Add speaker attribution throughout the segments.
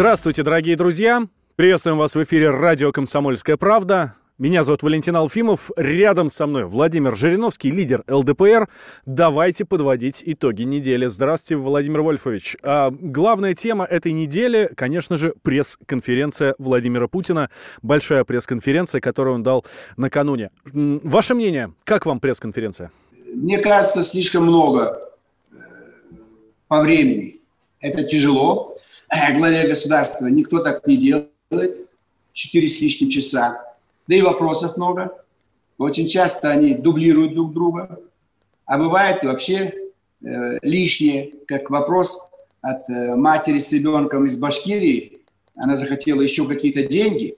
Speaker 1: Здравствуйте, дорогие друзья! Приветствуем вас в эфире радио «Комсомольская правда». Меня зовут Валентин Алфимов. Рядом со мной Владимир Жириновский, лидер ЛДПР. Давайте подводить итоги недели. Здравствуйте, Владимир Вольфович. А, главная тема этой недели, конечно же, пресс-конференция Владимира Путина. Большая пресс-конференция, которую он дал накануне. Ваше мнение, как вам пресс-конференция?
Speaker 2: Мне кажется, слишком много э, по времени. Это тяжело. Главе государства никто так не делает. Четыре с лишним часа да и вопросов много. Очень часто они дублируют друг друга, а бывает вообще э, лишнее, как вопрос от э, матери с ребенком из Башкирии. Она захотела еще какие-то деньги,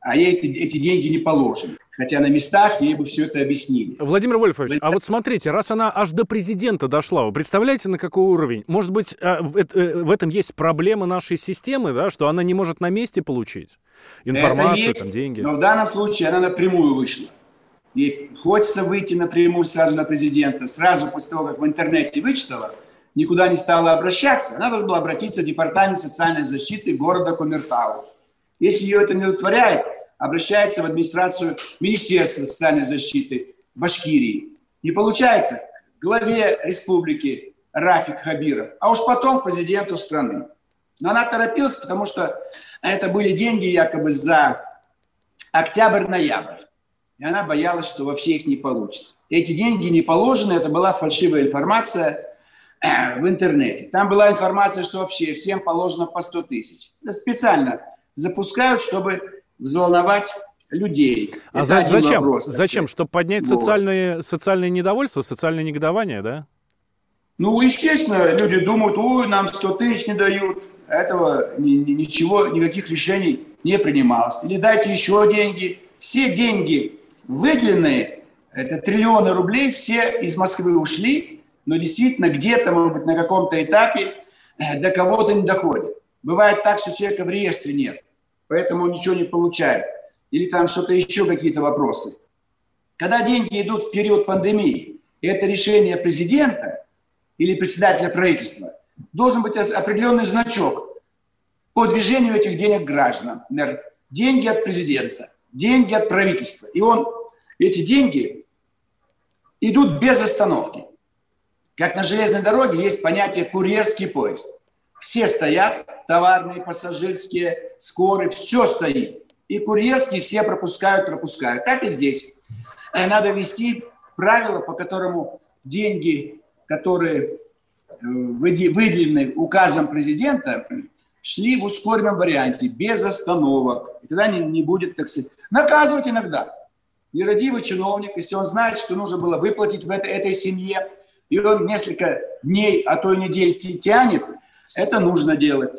Speaker 2: а ей эти, эти деньги не положены. Хотя на местах ей бы все это объяснили.
Speaker 1: Владимир Вольфович, Вы... а вот смотрите, раз она аж до президента дошла, вы представляете, на какой уровень? Может быть, э, в этом есть проблема нашей системы, да, что она не может на месте получить? Информацию, есть, там, деньги.
Speaker 2: Но в данном случае она напрямую вышла. Ей хочется выйти напрямую сразу на президента. Сразу после того, как в интернете вычитала, никуда не стала обращаться. Она должна была обратиться в Департамент социальной защиты города Кумертау. Если ее это не удовлетворяет, обращается в администрацию Министерства социальной защиты Башкирии. Не получается главе республики Рафик Хабиров, а уж потом президенту страны. Но она торопилась, потому что это были деньги якобы за октябрь-ноябрь. И она боялась, что вообще их не получит. Эти деньги не положены, это была фальшивая информация э, в интернете. Там была информация, что вообще всем положено по 100 тысяч. Специально запускают, чтобы взволновать людей.
Speaker 1: А это зачем? Вопрос, зачем? Чтобы поднять вот. социальное, социальное недовольство, социальное негодование, да?
Speaker 2: Ну, естественно, люди думают, ой, нам 100 тысяч не дают этого ни, ни, ничего, никаких решений не принималось. Или дайте еще деньги. Все деньги выделенные, это триллионы рублей, все из Москвы ушли, но действительно где-то, может быть, на каком-то этапе э, до кого-то не доходит. Бывает так, что человека в реестре нет, поэтому он ничего не получает. Или там что-то еще, какие-то вопросы. Когда деньги идут в период пандемии, и это решение президента или председателя правительства, должен быть определенный значок по движению этих денег гражданам. Например, деньги от президента, деньги от правительства. И он, эти деньги идут без остановки. Как на железной дороге есть понятие курьерский поезд. Все стоят, товарные, пассажирские, скорые, все стоит. И курьерские все пропускают, пропускают. Так и здесь. Э, надо ввести правила, по которому деньги, которые выделенные указом президента, шли в ускоренном варианте, без остановок. И тогда не, не будет, так сказать, наказывать иногда. Нерадивый чиновник, если он знает, что нужно было выплатить в этой, этой семье, и он несколько дней, а то и недель тянет, это нужно делать.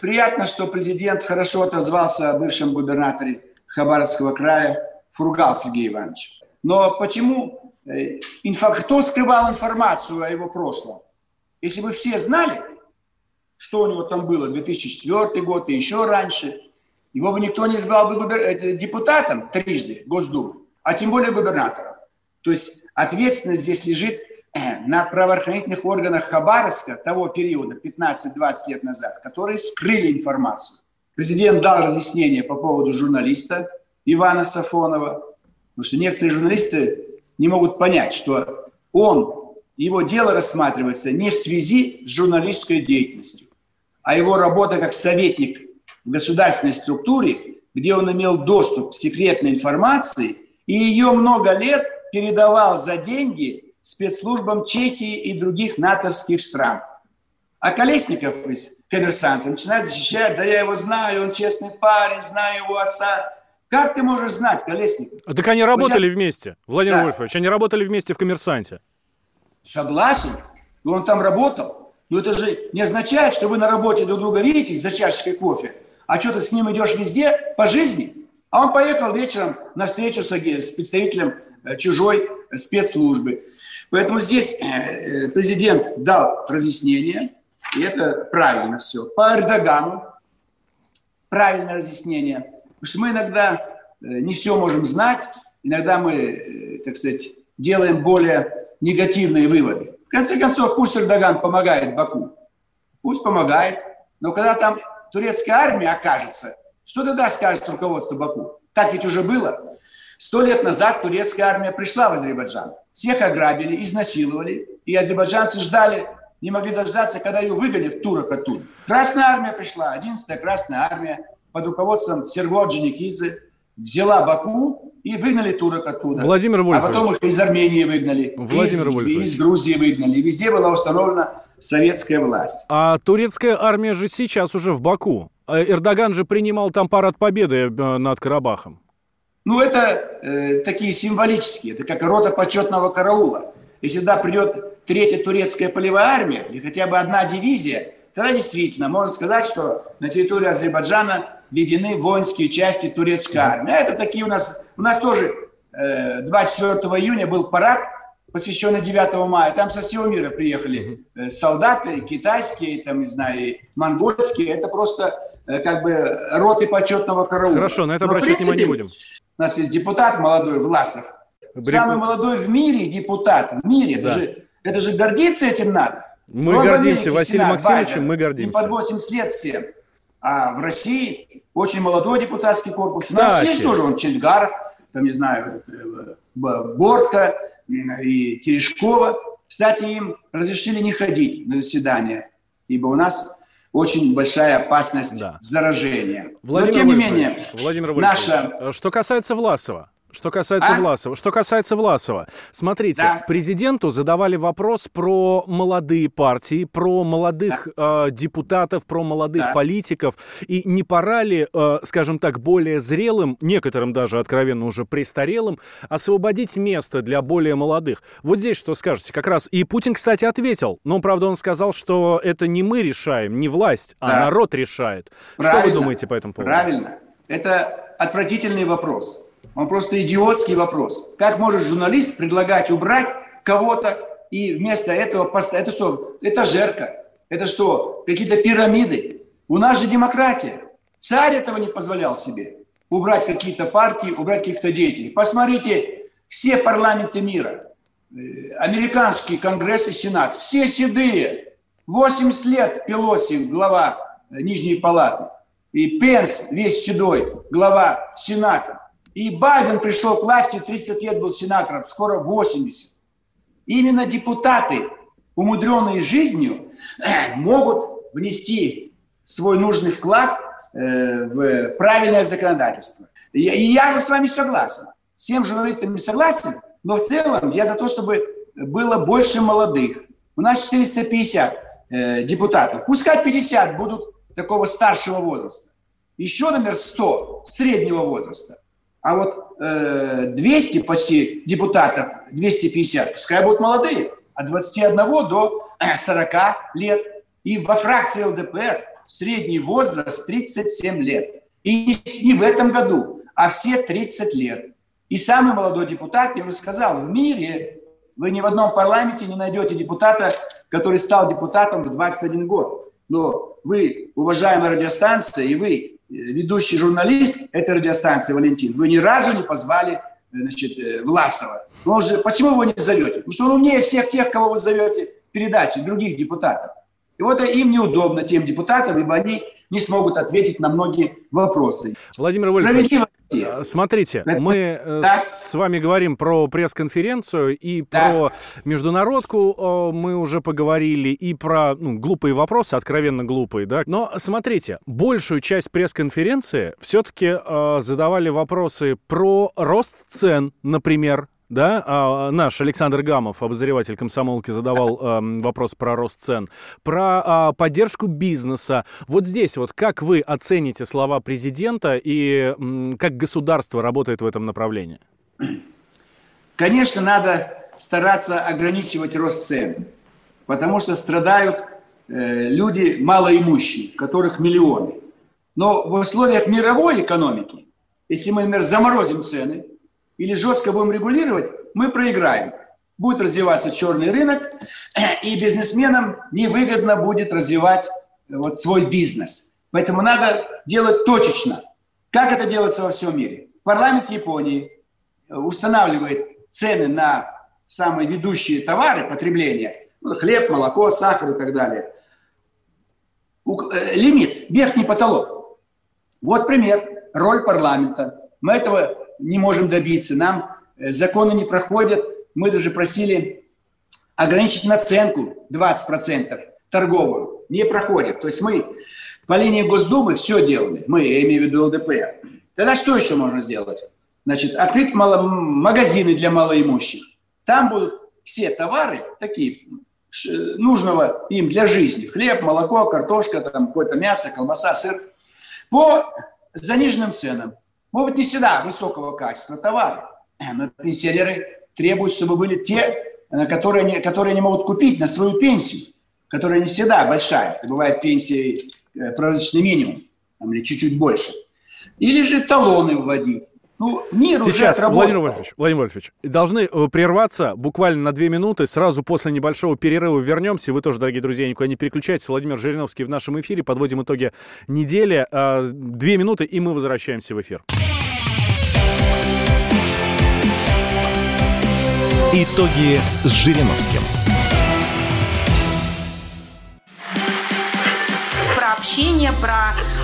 Speaker 2: Приятно, что президент хорошо отозвался о бывшем губернаторе Хабаровского края Фургал Сергей Иванович. Но почему? Э, инфо... Кто скрывал информацию о его прошлом? Если бы все знали, что у него там было, 2004 год и еще раньше, его бы никто не избрал бы губер... депутатом трижды Госдумы, а тем более губернатором. То есть ответственность здесь лежит э, на правоохранительных органах Хабаровска того периода, 15-20 лет назад, которые скрыли информацию. Президент дал разъяснение по поводу журналиста Ивана Сафонова, потому что некоторые журналисты не могут понять, что он его дело рассматривается не в связи с журналистской деятельностью, а его работа как советник в государственной структуре, где он имел доступ к секретной информации и ее много лет передавал за деньги спецслужбам Чехии и других натовских стран. А Колесников из коммерсанта начинает защищать, да я его знаю, он честный парень, знаю его отца. Как ты можешь знать Колесникова?
Speaker 1: Так они работали сейчас... вместе, Владимир да. Вольфович, они работали вместе в коммерсанте.
Speaker 2: Согласен. И он там работал. Но это же не означает, что вы на работе друг друга видитесь за чашечкой кофе, а что ты с ним идешь везде по жизни. А он поехал вечером на встречу с представителем э, чужой спецслужбы. Поэтому здесь э, президент дал разъяснение, и это правильно все. По Эрдогану правильное разъяснение. Потому что мы иногда э, не все можем знать, иногда мы, так сказать, делаем более негативные выводы. В конце концов, пусть Эрдоган помогает Баку. Пусть помогает. Но когда там турецкая армия окажется, что тогда скажет руководство Баку? Так ведь уже было. Сто лет назад турецкая армия пришла в Азербайджан. Всех ограбили, изнасиловали. И азербайджанцы ждали, не могли дождаться, когда ее выгонят турок оттуда. Красная армия пришла, 11-я Красная армия под руководством Серго Джаникидзе взяла Баку и выгнали турок оттуда.
Speaker 1: Владимир Вольфович.
Speaker 2: А потом их из Армении выгнали,
Speaker 1: Владимир
Speaker 2: из,
Speaker 1: Вольфович.
Speaker 2: из Грузии выгнали. Везде была установлена советская власть.
Speaker 1: А турецкая армия же сейчас уже в Баку. А Эрдоган же принимал там парад победы э, над Карабахом.
Speaker 2: Ну, это э, такие символические. Это как рота почетного караула. Если туда придет третья турецкая полевая армия, или хотя бы одна дивизия, тогда действительно можно сказать, что на территории Азербайджана введены воинские части турецкой армии. А это такие у нас... У нас тоже э, 24 июня был парад, посвященный 9 мая. Там со всего мира приехали э, солдаты, китайские, там, не знаю, и монгольские. Это просто э, как бы роты почетного караула.
Speaker 1: Хорошо, на это обращать внимание не будем.
Speaker 2: У нас есть депутат молодой, Власов.
Speaker 1: Брик-
Speaker 2: Самый молодой в мире депутат. В мире. Это,
Speaker 1: Да.
Speaker 2: же, это же гордиться этим надо.
Speaker 1: Мы
Speaker 2: Он в
Speaker 1: гордимся, Максимовичем,
Speaker 2: Байден,
Speaker 1: мы
Speaker 2: Им
Speaker 1: гордимся.
Speaker 2: под 80 лет всем. А в России очень молодой депутатский корпус. У нас
Speaker 1: Кстати.
Speaker 2: есть тоже он Чельгаров, там, не знаю, э, Бортко и Терешкова. Кстати, им разрешили не ходить на заседания, ибо у нас очень большая опасность
Speaker 1: Да.
Speaker 2: заражения.
Speaker 1: Владимир
Speaker 2: Но, тем не менее,
Speaker 1: Владимир
Speaker 2: наша...
Speaker 1: э, что касается Власова, что касается
Speaker 2: А?
Speaker 1: Власова, что касается Власова, смотрите,
Speaker 2: Да.
Speaker 1: президенту задавали вопрос про молодые партии, про молодых э, депутатов, про молодых
Speaker 2: Да.
Speaker 1: политиков, и не пора ли, э, скажем так, более зрелым, некоторым даже откровенно уже престарелым, освободить место для более молодых? Вот здесь что скажете? Как раз и Путин, кстати, ответил, но правда он сказал, что это не мы решаем, не власть, а
Speaker 2: Да.
Speaker 1: народ решает. Что вы
Speaker 2: Правильно.
Speaker 1: думаете по этому поводу?
Speaker 2: Правильно. Это отвратительный вопрос. Он просто идиотский вопрос. Как может журналист предлагать убрать кого-то и вместо этого поставить... Это что? Это жерка. Это что? Какие-то пирамиды. У нас же демократия. Царь этого не позволял себе. Убрать какие-то партии, убрать каких-то деятелей. Посмотрите все парламенты мира. Э, Американский конгресс и сенат. Все седые. 80 лет Пелоси, глава э, Нижней палаты. И Пенс весь седой, глава Сената. И Байден пришел к власти, 30 лет был сенатором, скоро 80. Именно депутаты, умудренные жизнью, могут внести свой нужный вклад э, в правильное законодательство. И, я с вами согласен. Всем журналистам не согласен, но в целом я за то, чтобы было больше молодых. У нас 450 э, депутатов. Пускай 50 будут такого старшего возраста. Еще номер 100 среднего возраста. А вот э, 200 почти депутатов, 250, пускай будут молодые, от 21 до э, 40 лет. И во фракции ЛДПР средний возраст 37 лет. И не- в этом году, а все 30 лет. И самый молодой депутат, я уже сказал, в мире вы ни в одном парламенте не найдете депутата, который стал депутатом в 21 год. Но вы, уважаемая радиостанция, и вы, э, ведущий журналист этой радиостанции, Валентин, вы ни разу не позвали э, значит, э, Власова. Но он же, почему вы не зовете? Потому что он умнее всех тех, кого вы зовете в передаче, других депутатов. И вот им неудобно, тем депутатам, ибо они не смогут ответить на многие вопросы.
Speaker 1: Владимир Вольфович,
Speaker 2: Справедливо.
Speaker 1: Э, смотрите,
Speaker 2: Это-
Speaker 1: мы э,
Speaker 2: Так.
Speaker 1: с вами говорим про пресс-конференцию и
Speaker 2: Да.
Speaker 1: про международку э, мы уже поговорили, и про ну, глупые вопросы, откровенно глупые, да. Но смотрите, большую часть пресс-конференции все-таки задавали вопросы про рост цен, например, да, а, наш Александр Гамов, обозреватель комсомолки, задавал эм, вопрос про рост цен, про а, поддержку бизнеса. Вот здесь вот как вы оцените слова президента и м, как государство работает в этом направлении?
Speaker 2: Конечно, надо стараться ограничивать рост цен, потому что страдают э, люди малоимущие, которых миллионы. Но в условиях мировой экономики, если мы, например, заморозим цены или жестко будем регулировать, мы проиграем. Будет развиваться черный рынок, и бизнесменам невыгодно будет развивать э, вот свой бизнес. Поэтому надо делать точечно. Как это делается во всем мире? Парламент Японии э, устанавливает цены на самые ведущие товары потребления, ну, хлеб, молоко, сахар и так далее. Э, лимит, верхний потолок. Вот пример, роль парламента. Мы этого не можем добиться, нам э, законы не проходят. Мы даже просили ограничить наценку 20% торговую. Не проходит. То есть мы по линии Госдумы все делали. Мы, я имею в виду ЛДПР. Тогда что еще можно сделать? Значит, открыть мало, магазины для малоимущих. Там будут все товары такие, нужного им для жизни. Хлеб, молоко, картошка, там какое-то мясо, колбаса, сыр. По заниженным ценам. Могут не всегда высокого качества товары. Но пенсионеры требуют, чтобы были те, которые они, которые они могут купить на свою пенсию, которая не всегда большая. Бывает пенсия э, прожиточный минимум, там, или чуть-чуть больше. Или же талоны вводить. Ну, мир
Speaker 1: Сейчас, уже Владимир Вольфович, Владимир Вольфович, должны э, прерваться буквально на две минуты. Сразу после небольшого перерыва вернемся. Вы тоже, дорогие друзья, никуда не переключайтесь. Владимир Жириновский в нашем эфире. Подводим итоги недели. А, две минуты, и мы возвращаемся в эфир.
Speaker 3: Итоги с Жириновским.
Speaker 4: Про общение, про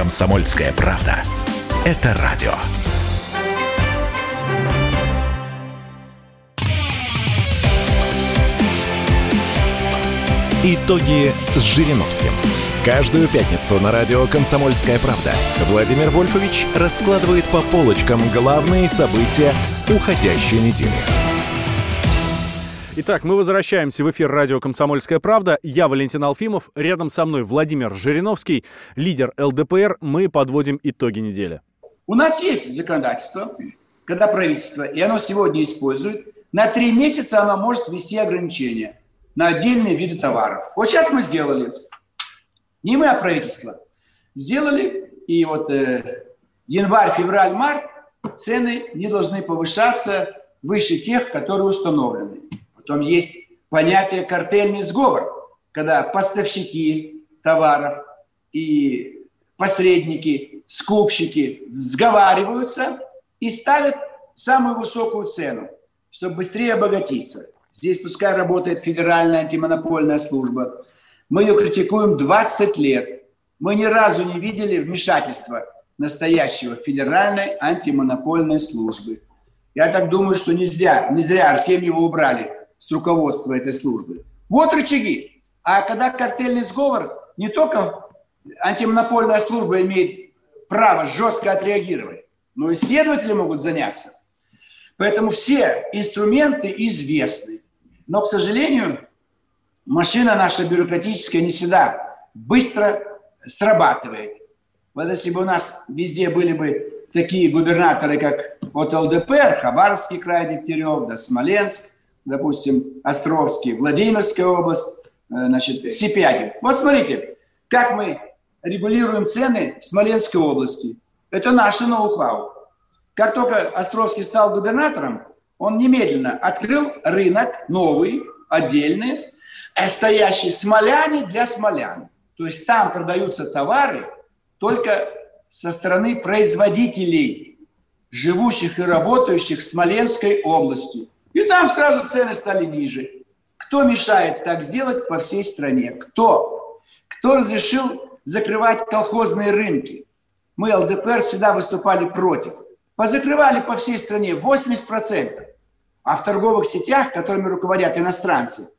Speaker 3: «Комсомольская правда». Это радио. Итоги с Жириновским. Каждую пятницу на радио «Комсомольская правда» Владимир Вольфович раскладывает по полочкам главные события уходящей недели.
Speaker 1: Итак, мы возвращаемся в эфир радио «Комсомольская правда». Я Валентин Алфимов. Рядом со мной Владимир Жириновский, лидер ЛДПР. Мы подводим итоги недели.
Speaker 2: У нас есть законодательство, когда правительство, и оно сегодня использует, на три месяца оно может ввести ограничения на отдельные виды товаров. Вот сейчас мы сделали. Не мы, а правительство. Сделали, и вот э, январь, февраль, март цены не должны повышаться выше тех, которые установлены. Потом есть понятие картельный сговор, когда поставщики товаров и посредники, скупщики сговариваются и ставят самую высокую цену, чтобы быстрее обогатиться. Здесь пускай работает Федеральная антимонопольная служба. Мы ее критикуем 20 лет. Мы ни разу не видели вмешательства настоящего Федеральной антимонопольной службы. Я так думаю, что не зря, не зря Артемьева убрали с руководства этой службы. Вот рычаги. А когда картельный сговор, не только антимонопольная служба имеет право жестко отреагировать, но и следователи могут заняться. Поэтому все инструменты известны. Но, к сожалению, машина наша бюрократическая не всегда быстро срабатывает. Вот если бы у нас везде были бы такие губернаторы, как от ЛДПР, Хабаровский край, Дегтярев, да, Смоленск, допустим, Островский, Владимирская область, э, значит, Сипягин. Вот смотрите, как мы регулируем цены в Смоленской области. Это наше ноу-хау. Как только Островский стал губернатором, он немедленно открыл рынок новый, отдельный, стоящий смоляне для смолян. То есть там продаются товары только со стороны производителей, живущих и работающих в Смоленской области. И там сразу цены стали ниже. Кто мешает так сделать по всей стране? Кто? Кто разрешил закрывать колхозные рынки? Мы, ЛДПР, всегда выступали против. Позакрывали по всей стране 80%. А в торговых сетях, которыми руководят иностранцы,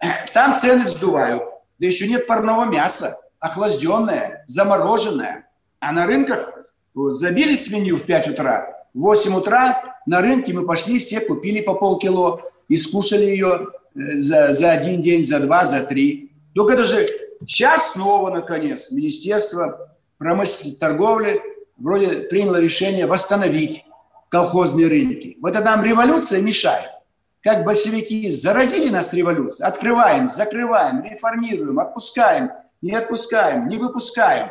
Speaker 2: там цены вздувают. Да еще нет парного мяса, охлажденное, замороженное. А на рынках забили свинью в 5 утра, в 8 утра на рынке мы пошли, все купили по полкило и скушали ее э, за, за один день, за два, за три. Только это же сейчас снова, наконец, Министерство промышленности и торговли вроде приняло решение восстановить колхозные рынки. Вот это нам революция мешает. Как большевики заразили нас революцией. Открываем, закрываем, реформируем, отпускаем, не отпускаем, не выпускаем.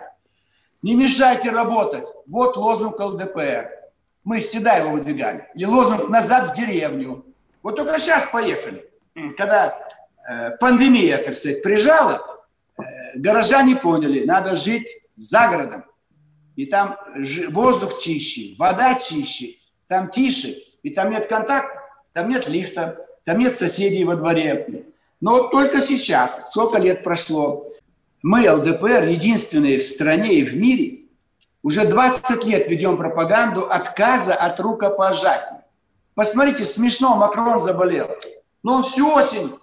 Speaker 2: Не мешайте работать. Вот лозунг ЛДПР. Мы всегда его выдвигали. И лозунг «назад в деревню». Вот только сейчас поехали. Когда э, пандемия, так сказать, прижала, э, горожане поняли, надо жить за городом. И там воздух чище, вода чище, там тише, и там нет контакта, там нет лифта, там нет соседей во дворе. Но только сейчас, сколько лет прошло, мы, ЛДПР, единственные в стране и в мире, уже 20 лет ведем пропаганду отказа от рукопожатий. Посмотрите, смешно, Макрон заболел. Но он всю осень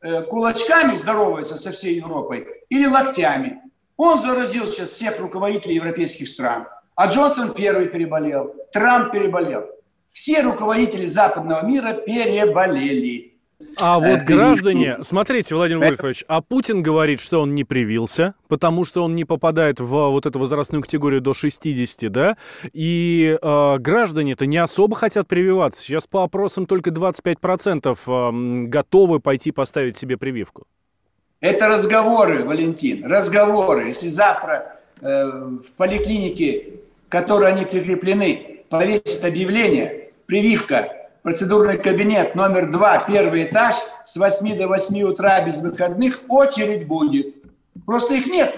Speaker 2: э, кулачками здоровается со всей Европой или локтями. Он заразил сейчас всех руководителей европейских стран. А Джонсон первый переболел, Трамп переболел. Все руководители западного мира переболели.
Speaker 1: А вот э, граждане, смотрите, Владимир Вольфович, а Путин говорит, что он не привился, потому что он не попадает в вот эту возрастную категорию до 60, да? И э, граждане-то не особо хотят прививаться. Сейчас по опросам только 25% э, готовы пойти поставить себе прививку.
Speaker 2: Это разговоры, Валентин, разговоры. Если завтра э, в поликлинике которой они прикреплены, повесит объявление, прививка, процедурный кабинет номер два, первый этаж, с 8 до 8 утра без выходных, очередь будет. Просто их нет.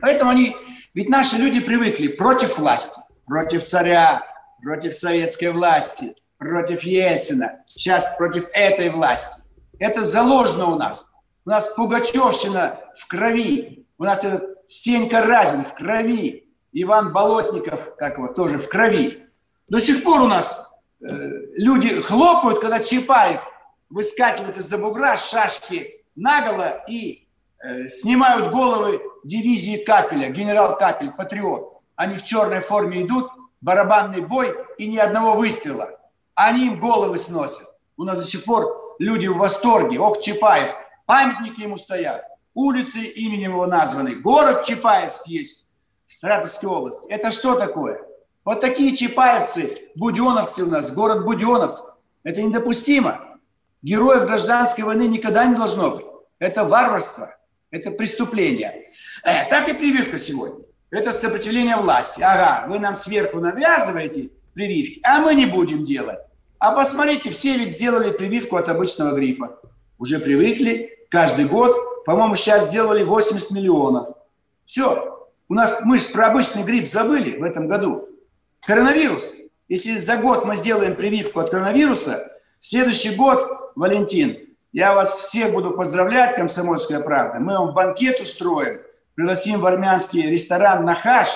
Speaker 2: Поэтому они, ведь наши люди привыкли против власти, против царя, против советской власти, против Ельцина, сейчас против этой власти. Это заложено у нас. У нас Пугачевщина в крови, у нас этот Сенька Разин в крови, Иван Болотников, как его, тоже в крови. До сих пор у нас люди хлопают, когда Чапаев выскакивает из-за бугра, шашки наголо и э, снимают головы дивизии Капеля, генерал Капель, патриот. Они в черной форме идут, барабанный бой и ни одного выстрела. Они им головы сносят. У нас до сих пор люди в восторге. Ох, Чапаев. Памятники ему стоят. Улицы именем его названы. Город Чапаевский есть Саратовской области. Это что такое? Вот такие чапаевцы, буденовцы у нас, город Буденовск. Это недопустимо. Героев гражданской войны никогда не должно быть. Это варварство, это преступление. Э, так и прививка сегодня. Это сопротивление власти. Ага, вы нам сверху навязываете прививки, а мы не будем делать. А посмотрите, все ведь сделали прививку от обычного гриппа. Уже привыкли, каждый год, по-моему, сейчас сделали 80 миллионов. Все, у нас мы же про обычный грипп забыли в этом году. Коронавирус. Если за год мы сделаем прививку от коронавируса, следующий год, Валентин, я вас всех буду поздравлять, «Комсомольская правда». Мы вам банкет устроим, пригласим в армянский ресторан «Нахаш»,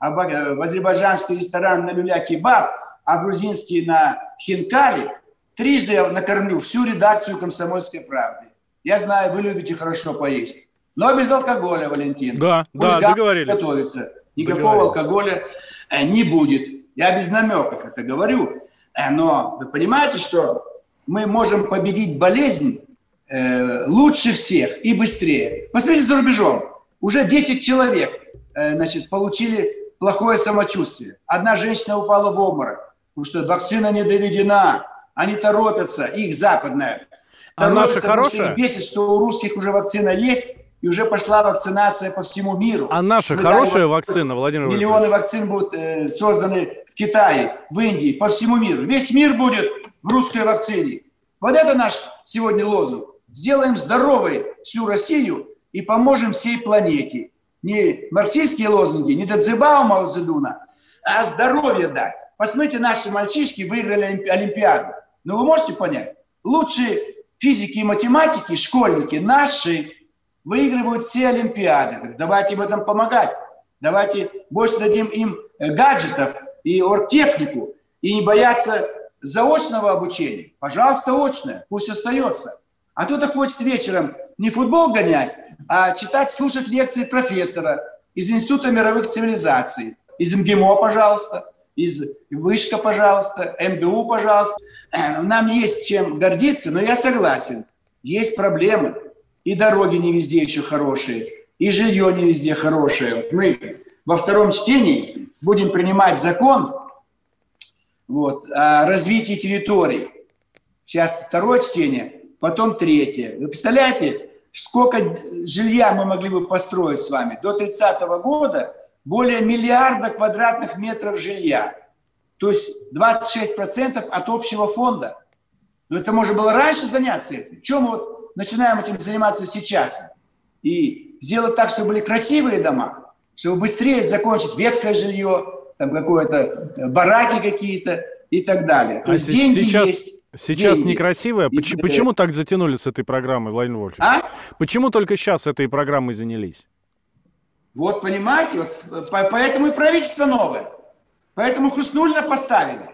Speaker 2: а в азербайджанский ресторан на люля-кебаб, а в грузинский на хинкали. Трижды я накормлю всю редакцию «Комсомольской правды». Я знаю, вы любите хорошо поесть. Но без алкоголя, Валентин.
Speaker 1: Да, Пусть да, договорились.
Speaker 2: Готовится. Никакого алкоголя э, не будет. Я без намеков это говорю. Э, но вы понимаете, что мы можем победить болезнь э, лучше всех и быстрее. Посмотрите за рубежом. Уже 10 человек значит, получили плохое самочувствие. Одна женщина упала в обморок, потому что вакцина не доведена. Они торопятся, их западная.
Speaker 1: А наша хорошая?
Speaker 2: Бесит, что у русских уже вакцина есть, и уже пошла вакцинация по всему миру.
Speaker 1: А наша Мы хорошая вот вакцина, Владимир
Speaker 2: Миллионы вакцин будут э, созданы в Китае, в Индии, по всему миру. Весь мир будет в русской вакцине. Вот это наш сегодня лозунг. Сделаем здоровой всю Россию и поможем всей планете. Не марксистские лозунги, не Дадзебао Мао Цзэдуна, а здоровье дать. Посмотрите, наши мальчишки выиграли Олимпиаду. Но вы можете понять? Лучшие физики и математики, школьники наши выигрывают все Олимпиады. давайте в этом помогать. Давайте больше дадим им э, гаджетов и оргтехнику. И не бояться заочного обучения. Пожалуйста, очное, пусть остается. А кто-то хочет вечером не футбол гонять, а читать, слушать лекции профессора из Института мировых цивилизаций, из МГИМО, пожалуйста, из Вышка, пожалуйста, МГУ, пожалуйста. Нам есть чем гордиться, но я согласен, есть проблемы. И дороги не везде еще хорошие, и жилье не везде хорошее. Мы во втором чтении будем принимать закон вот, о развитии территорий. Сейчас второе чтение, потом третье. Вы представляете, сколько жилья мы могли бы построить с вами? До 30 года более миллиарда квадратных метров жилья. То есть 26% от общего фонда. Но это можно было раньше заняться этим. Чем вот начинаем этим заниматься сейчас? И сделать так, чтобы были красивые дома, чтобы быстрее закончить ветхое жилье, там какое-то э, бараки какие-то и так далее. То
Speaker 1: а
Speaker 2: есть деньги
Speaker 1: сейчас...
Speaker 2: есть.
Speaker 1: Сейчас
Speaker 2: деньги.
Speaker 1: некрасивая.
Speaker 2: И-
Speaker 1: Почему, почему так затянули с этой программой, Владимир Вольфович?
Speaker 2: А?
Speaker 1: Почему только сейчас этой программой занялись?
Speaker 2: Вот понимаете, вот поэтому и правительство новое. Поэтому Хуснулина поставили.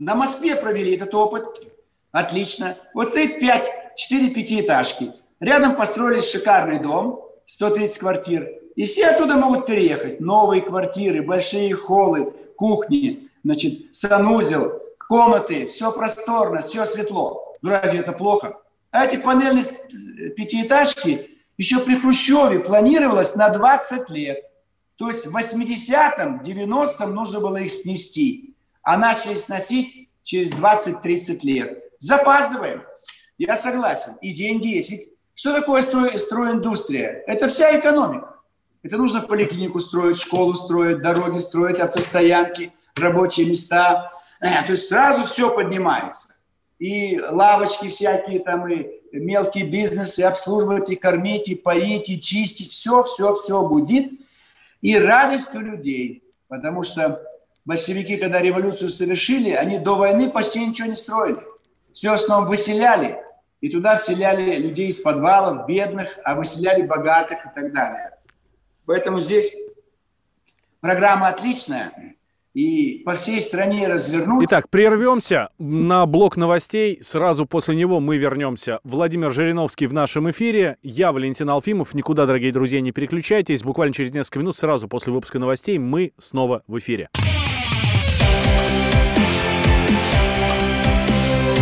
Speaker 2: На Москве провели этот опыт. Отлично. Вот стоит 5, 4 пятиэтажки. Рядом построили шикарный дом, 130 квартир. И все оттуда могут переехать. Новые квартиры, большие холлы, кухни, значит, санузел, комнаты. Все просторно, все светло. Ну разве это плохо? А эти панельные с- пятиэтажки еще при Хрущеве планировалось на 20 лет. То есть в 80-м, 90-м нужно было их снести. А начали сносить через 20-30 лет. Запаздываем. Я согласен. И деньги есть. Что такое строй, стройиндустрия? Это вся экономика. Это нужно поликлинику строить, школу строить, дороги строить, автостоянки, рабочие места. Э, То есть сразу все поднимается. И лавочки всякие там, и мелкий бизнес, и обслуживать, и кормить, и поить, и чистить. Все, все, все будет. И радость у людей. Потому что большевики, когда революцию совершили, они до войны почти ничего не строили. Все в выселяли. И туда вселяли людей из подвалов, бедных, а выселяли богатых и так далее. Поэтому здесь программа отличная. И по всей стране развернуть.
Speaker 1: Итак, прервемся на блок новостей. Сразу после него мы вернемся. Владимир Жириновский в нашем эфире. Я Валентин Алфимов. Никуда, дорогие друзья, не переключайтесь. Буквально через несколько минут, сразу после выпуска новостей, мы снова в эфире.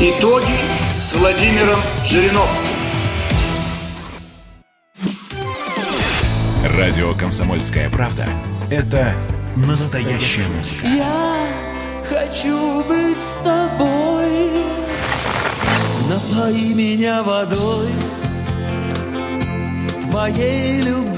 Speaker 2: Итоги с Владимиром Жириновским.
Speaker 3: Радио «Комсомольская правда» — это настоящая музыка.
Speaker 5: Я хочу быть с тобой. Напои меня водой твоей любви.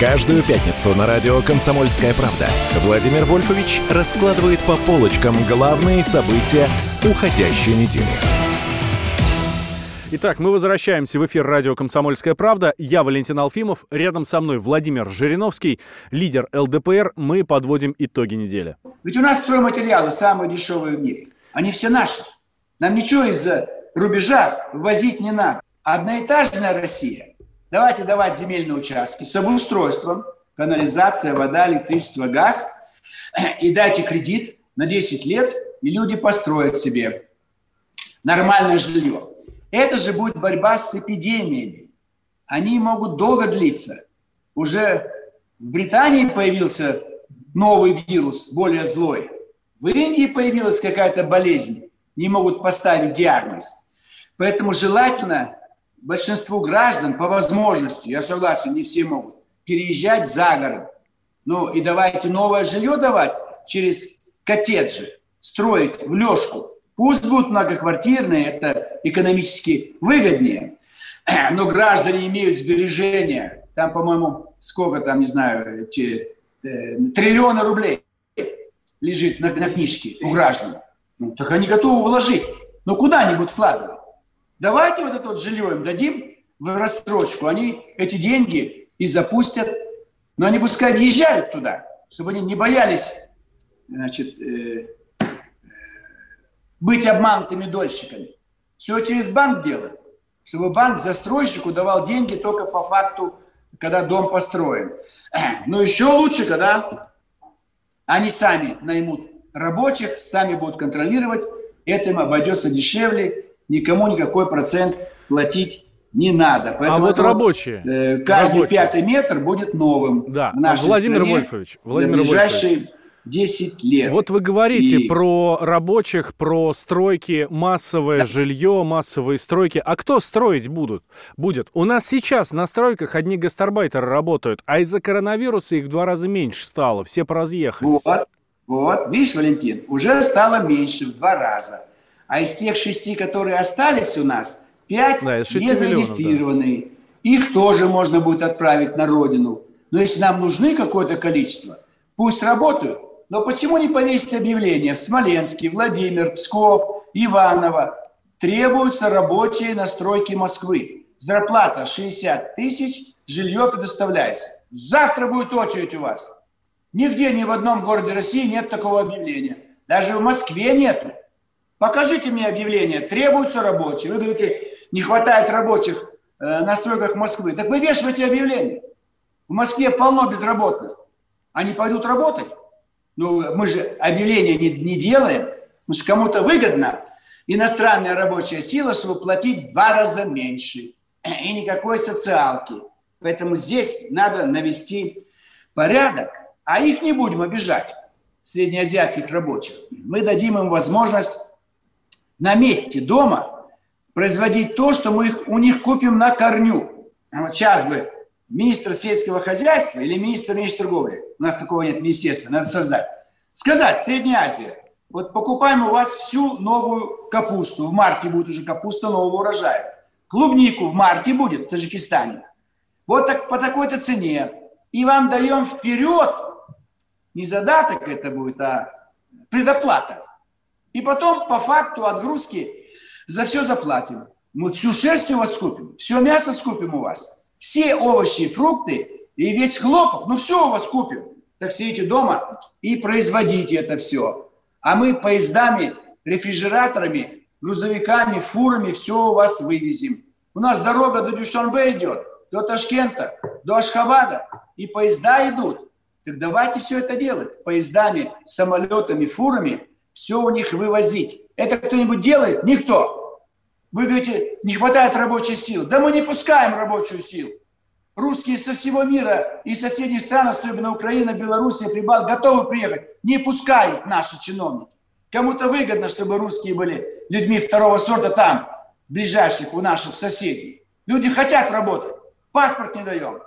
Speaker 3: Каждую пятницу на радио «Комсомольская правда» Владимир Вольфович раскладывает по полочкам главные события уходящей недели.
Speaker 1: Итак, мы возвращаемся в эфир радио «Комсомольская правда». Я Валентин Алфимов. Рядом со мной Владимир Жириновский, лидер ЛДПР. Мы подводим итоги недели.
Speaker 2: Ведь у нас стройматериалы самые дешевые в мире. Они все наши. Нам ничего из-за рубежа возить не надо. Одноэтажная Россия. Давайте давать земельные участки с обустройством, канализация, вода, электричество, газ. И дайте кредит на 10 лет, и люди построят себе нормальное жилье. Это же будет борьба с эпидемиями. Они могут долго длиться. Уже в Британии появился новый вирус, более злой. В Индии появилась какая-то болезнь, не могут поставить диагноз. Поэтому желательно большинству граждан по возможности, я согласен, не все могут, переезжать за город. Ну и давайте новое жилье давать через коттеджи, строить в лёжку. Пусть будут многоквартирные, это экономически выгоднее. Но граждане имеют сбережения. Там, по-моему, сколько там, не знаю, эти, э, триллионы рублей лежит на, на книжке у граждан. Ну, так они готовы вложить. Но куда-нибудь вкладывать. Давайте вот это вот жилье им дадим в рассрочку. Они эти деньги и запустят. Но они пускай въезжают туда, чтобы они не боялись значит, э, э, быть обманутыми дольщиками. Все через банк делать. Чтобы банк застройщику давал деньги только по факту, когда дом построен. Но еще лучше, когда они сами наймут рабочих, сами будут контролировать. Это им обойдется дешевле, никому никакой процент платить не надо.
Speaker 1: а вот рабочие.
Speaker 2: Э, каждый
Speaker 1: рабочие.
Speaker 2: пятый метр будет новым.
Speaker 1: Да,
Speaker 2: в нашей
Speaker 1: Владимир
Speaker 2: стране
Speaker 1: Вольфович, Владимир
Speaker 2: за ближайшие
Speaker 1: Вольфович.
Speaker 2: 10 лет.
Speaker 1: Вот вы говорите
Speaker 2: И-
Speaker 1: про рабочих, про стройки, массовое жилье, массовые стройки. А кто строить будут? будет? У нас сейчас на стройках одни гастарбайтеры работают, а из-за коронавируса их в два раза меньше стало. Все поразъехались.
Speaker 2: Вот, вот, видишь, Валентин, уже стало меньше в два раза. А из тех шести, которые остались у нас, пять
Speaker 1: Да,
Speaker 2: не
Speaker 1: миллионов,
Speaker 2: зарегистрированные. Их тоже можно будет отправить на родину. Но если нам нужны какое-то количество, пусть работают. Но почему не повесить объявление в Смоленске, Владимир, Псков, Иваново? Требуются рабочие на стройке Москвы. Зарплата 60 тысяч, жилье предоставляется. Завтра будет очередь у вас. Нигде, ни в одном городе России нет такого объявления. Даже в Москве нету. Покажите мне объявление. Требуются рабочие. Вы говорите, не хватает рабочих э, на стройках Москвы. Так вы вешаете объявление. В Москве полно безработных. Они пойдут работать. Ну, мы же объявления не, не делаем. Потому что кому-то выгодно иностранная рабочая сила, чтобы платить в два раза меньше. И никакой социалки. Поэтому здесь надо навести порядок. А их не будем обижать, среднеазиатских рабочих. Мы дадим им возможность на месте дома производить то, что мы их, у них купим на корню. А вот сейчас бы министр сельского хозяйства или министр внешней торговли, у нас такого нет министерства, надо создать, сказать, Средняя Азия, вот покупаем у вас всю новую капусту, в марте будет уже капуста нового урожая, клубнику в марте будет в Таджикистане, вот так, по такой-то цене, и вам даем вперед, не задаток это будет, а предоплата. И потом по факту отгрузки за все заплатим. Мы всю шерсть у вас скупим, все мясо скупим у вас, все овощи, фрукты и весь хлопок, ну все у вас купим. Так сидите дома и производите это все. А мы поездами, рефрижераторами, грузовиками, фурами все у вас вывезем. У нас дорога до Дюшанбе идет, до Ташкента, до Ашхабада, и поезда идут. Так давайте все это делать. Поездами, самолетами, фурами все у них вывозить. Это кто-нибудь делает? Никто. Вы говорите, не хватает рабочей силы. Да мы не пускаем рабочую силу. Русские со всего мира и соседних стран, особенно Украина, Белоруссия, Прибалт, готовы приехать. Не пускают наши чиновники. Кому-то выгодно, чтобы русские были людьми второго сорта там, ближайших у наших соседей. Люди хотят работать. Паспорт не даем.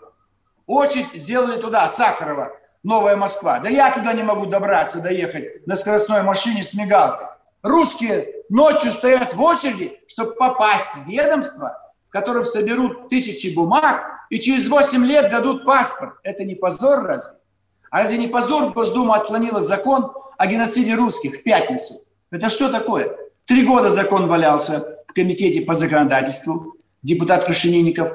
Speaker 2: Очередь сделали туда, Сахарова, Новая Москва. Да я туда не могу добраться, доехать на скоростной машине с мигалкой. Русские ночью стоят в очереди, чтобы попасть в ведомство, в котором соберут тысячи бумаг и через 8 лет дадут паспорт. Это не позор разве? А разве не позор Госдума отклонила закон о геноциде русских в пятницу? Это что такое? Три года закон валялся в комитете по законодательству, депутат Крашенинников.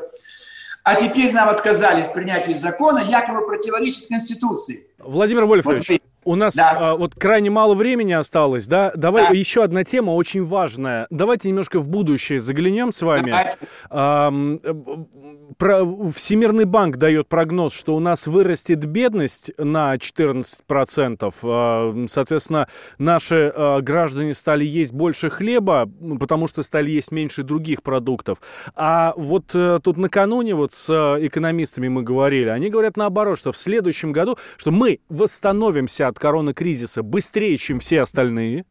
Speaker 2: А теперь нам отказали в принятии закона, якобы противоречит Конституции.
Speaker 1: Владимир Вольфович,
Speaker 2: Вот
Speaker 1: у нас
Speaker 2: Да.
Speaker 1: а, вот крайне мало времени осталось, да? Давай
Speaker 2: Да.
Speaker 1: еще одна тема очень важная. Давайте немножко в будущее заглянем с вами. Э, про- Всемирный банк дает прогноз, что у нас вырастет бедность на 14%. А, Соответственно, наши а, граждане стали есть больше хлеба, потому что стали есть меньше других продуктов. А вот э, тут накануне вот с э, экономистами мы говорили, они говорят наоборот, что в следующем году, что мы восстановимся от коронакризиса быстрее, чем все остальные,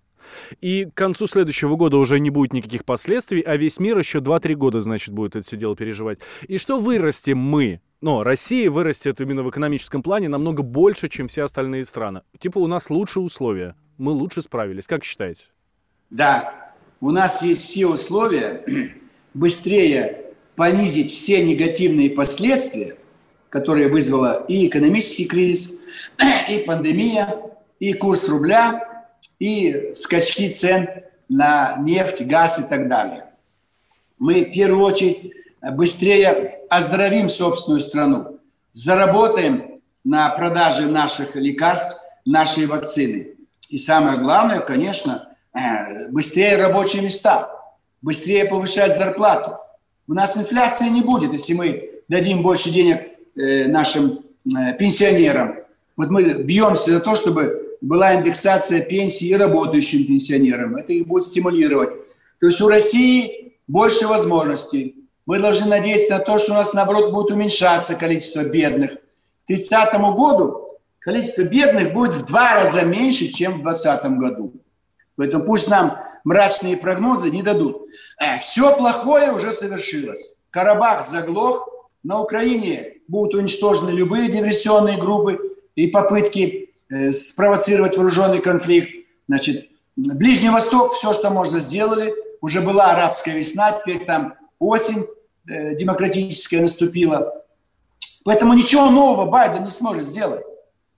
Speaker 1: и к концу следующего года уже не будет никаких последствий, а весь мир еще 2-3 года, значит, будет это все дело переживать. И что вырастем мы? Ну, Россия вырастет именно в экономическом плане намного больше, чем все остальные страны. Типа у нас лучшие условия. Мы лучше справились. Как считаете?
Speaker 2: Да, у нас есть все условия быстрее понизить все негативные последствия, которые вызвала и экономический кризис, и пандемия, и курс рубля, и скачки цен на нефть, газ и так далее. Мы в первую очередь быстрее оздоровим собственную страну, заработаем на продаже наших лекарств, нашей вакцины. И самое главное, конечно, э, быстрее рабочие места, быстрее повышать зарплату. У нас инфляции не будет, если мы дадим больше денег нашим э, пенсионерам. Вот мы бьемся за то, чтобы была индексация пенсии работающим пенсионерам. Это их будет стимулировать. То есть у России больше возможностей. Мы должны надеяться на то, что у нас, наоборот, будет уменьшаться количество бедных. К 30 году количество бедных будет в два раза меньше, чем в 2020 году. Поэтому пусть нам мрачные прогнозы не дадут. Э, все плохое уже совершилось. Карабах заглох, на Украине будут уничтожены любые диверсионные группы и попытки э, спровоцировать вооруженный конфликт. Значит, Ближний Восток, все, что можно, сделали. Уже была арабская весна, теперь там осень э, демократическая наступила. Поэтому ничего нового Байден не сможет сделать.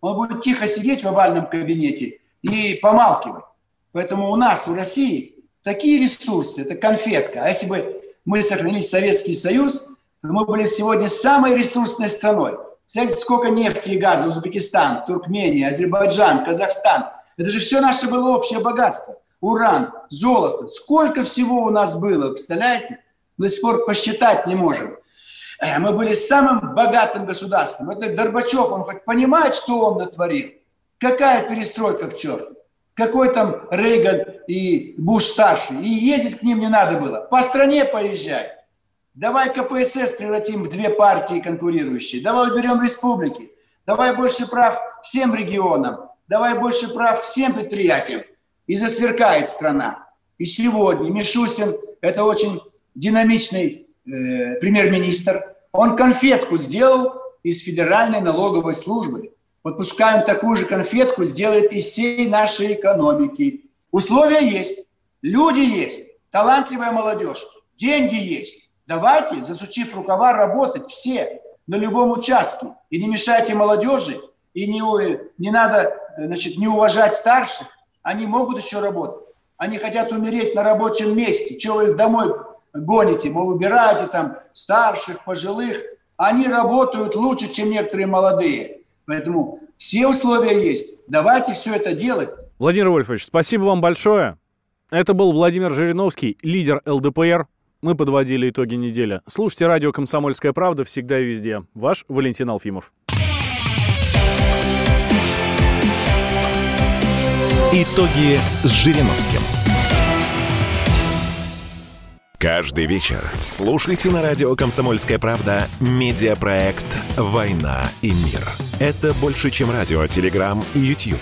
Speaker 2: Он будет тихо сидеть в овальном кабинете и помалкивать. Поэтому у нас в России такие ресурсы, это конфетка. А если бы мы сохранили Советский Союз, мы были сегодня самой ресурсной страной. Знаете, сколько нефти и газа Узбекистан, Туркмения, Азербайджан, Казахстан. Это же все наше было общее богатство. Уран, золото. Сколько всего у нас было, представляете? Мы до сих пор посчитать не можем. Э, Мы были самым богатым государством. Это Горбачев, он хоть понимает, что он натворил? Какая перестройка к черту? Какой там Рейган и Буш-старший? И ездить к ним не надо было. По стране поезжай. Давай КПСС превратим в две партии конкурирующие. Давай уберем республики. Давай больше прав всем регионам. Давай больше прав всем предприятиям. И засверкает страна. И сегодня Мишустин, это очень динамичный э, премьер-министр, он конфетку сделал из Федеральной налоговой службы. Вот пускай он такую же конфетку сделает из всей нашей экономики. Условия есть, люди есть, талантливая молодежь, деньги есть. Давайте, засучив рукава, работать все на любом участке. И не мешайте молодежи, и не, не надо значит, не уважать старших. Они могут еще работать. Они хотят умереть на рабочем месте. Чего вы их домой гоните? Мол, убирайте там старших, пожилых. Они работают лучше, чем некоторые молодые. Поэтому все условия есть. Давайте все это делать.
Speaker 1: Владимир Вольфович, спасибо вам большое. Это был Владимир Жириновский, лидер ЛДПР. Мы подводили итоги недели. Слушайте радио «Комсомольская правда» всегда и везде. Ваш Валентин Алфимов.
Speaker 3: Итоги с Жириновским. Каждый вечер слушайте на радио «Комсомольская правда» медиапроект «Война и мир». Это больше, чем радио, телеграм и YouTube.